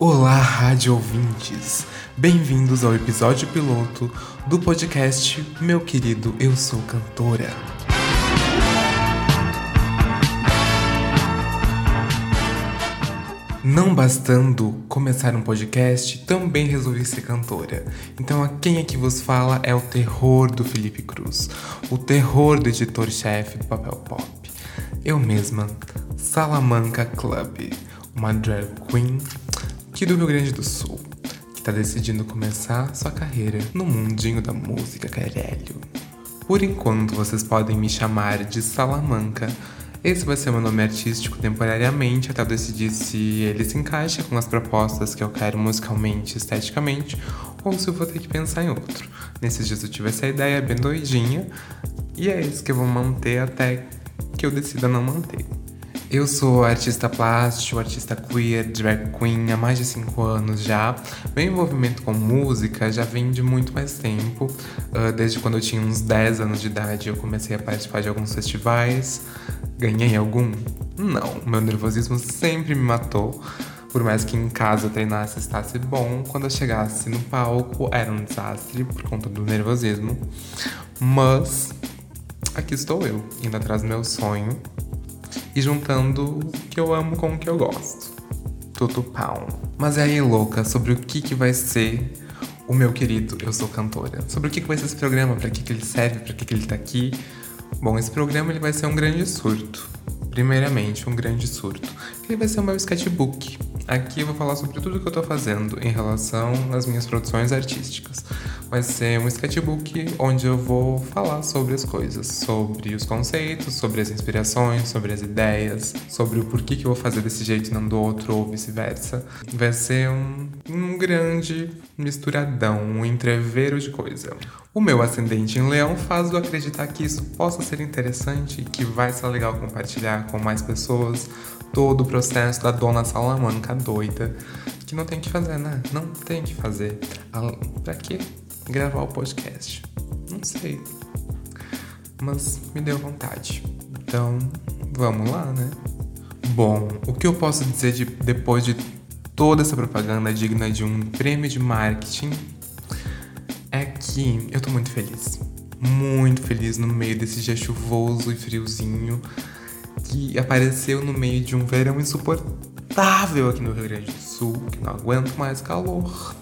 Olá, rádio ouvintes! Bem-vindos ao episódio piloto do podcast Meu Querido Eu Sou Cantora. Não bastando começar um podcast, também resolvi ser cantora. Então, a quem aqui vos fala é o terror do Felipe Cruz, o terror do editor-chefe do Papel Pop. Eu mesma, Salamanca Club, uma drag queen aqui do Rio Grande do Sul, que tá decidindo começar sua carreira no mundinho da música, caralho. Por enquanto, vocês podem me chamar de Salamanca esse vai ser meu nome artístico temporariamente até eu decidir se ele se encaixa com as propostas que eu quero musicalmente esteticamente, ou se eu vou ter que pensar em outro. Nesses dias eu tive essa ideia bem doidinha, e é isso que eu vou manter até que eu decida não manter. Eu sou artista plástico, artista queer, drag queen há mais de 5 anos já. Meu envolvimento com música já vem de muito mais tempo. Uh, desde quando eu tinha uns 10 anos de idade, eu comecei a participar de alguns festivais. Ganhei algum? Não, meu nervosismo sempre me matou. Por mais que em casa eu treinasse estasse bom, quando eu chegasse no palco era um desastre por conta do nervosismo. Mas aqui estou eu, indo atrás do meu sonho e juntando o que eu amo com o que eu gosto. Tudo pau. Mas é aí, louca, sobre o que, que vai ser o meu querido Eu Sou Cantora. Sobre o que, que vai ser esse programa, para que, que ele serve, para que, que ele tá aqui. Bom, esse programa ele vai ser um grande surto. Primeiramente, um grande surto. Ele vai ser o meu sketchbook. Aqui eu vou falar sobre tudo que eu tô fazendo em relação às minhas produções artísticas vai ser um sketchbook onde eu vou falar sobre as coisas, sobre os conceitos, sobre as inspirações, sobre as ideias, sobre o porquê que eu vou fazer desse jeito e não do outro ou vice-versa. Vai ser um, um grande misturadão, um entreveiro de coisa. O meu ascendente em leão faz eu acreditar que isso possa ser interessante que vai ser legal compartilhar com mais pessoas todo o processo da dona Salamanca doida, que não tem que fazer, né? Não tem que fazer. Pra quê? gravar o podcast. Não sei. Mas me deu vontade. Então, vamos lá, né? Bom, o que eu posso dizer de, depois de toda essa propaganda digna de um prêmio de marketing é que eu tô muito feliz. Muito feliz no meio desse dia chuvoso e friozinho que apareceu no meio de um verão insuportável aqui no Rio Grande do Sul, que não aguento mais calor.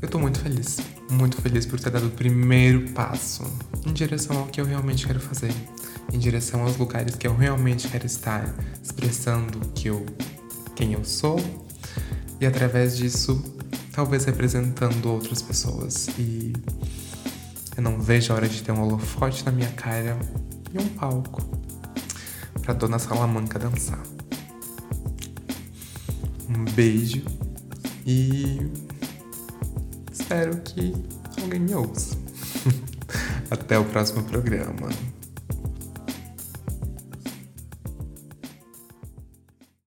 Eu tô muito feliz, muito feliz por ter dado o primeiro passo em direção ao que eu realmente quero fazer, em direção aos lugares que eu realmente quero estar, expressando que eu, quem eu sou e através disso, talvez representando outras pessoas. E eu não vejo a hora de ter um holofote na minha cara e um palco para Dona Salamanca dançar. Um beijo e espero que alguém me ouça. Até o próximo programa.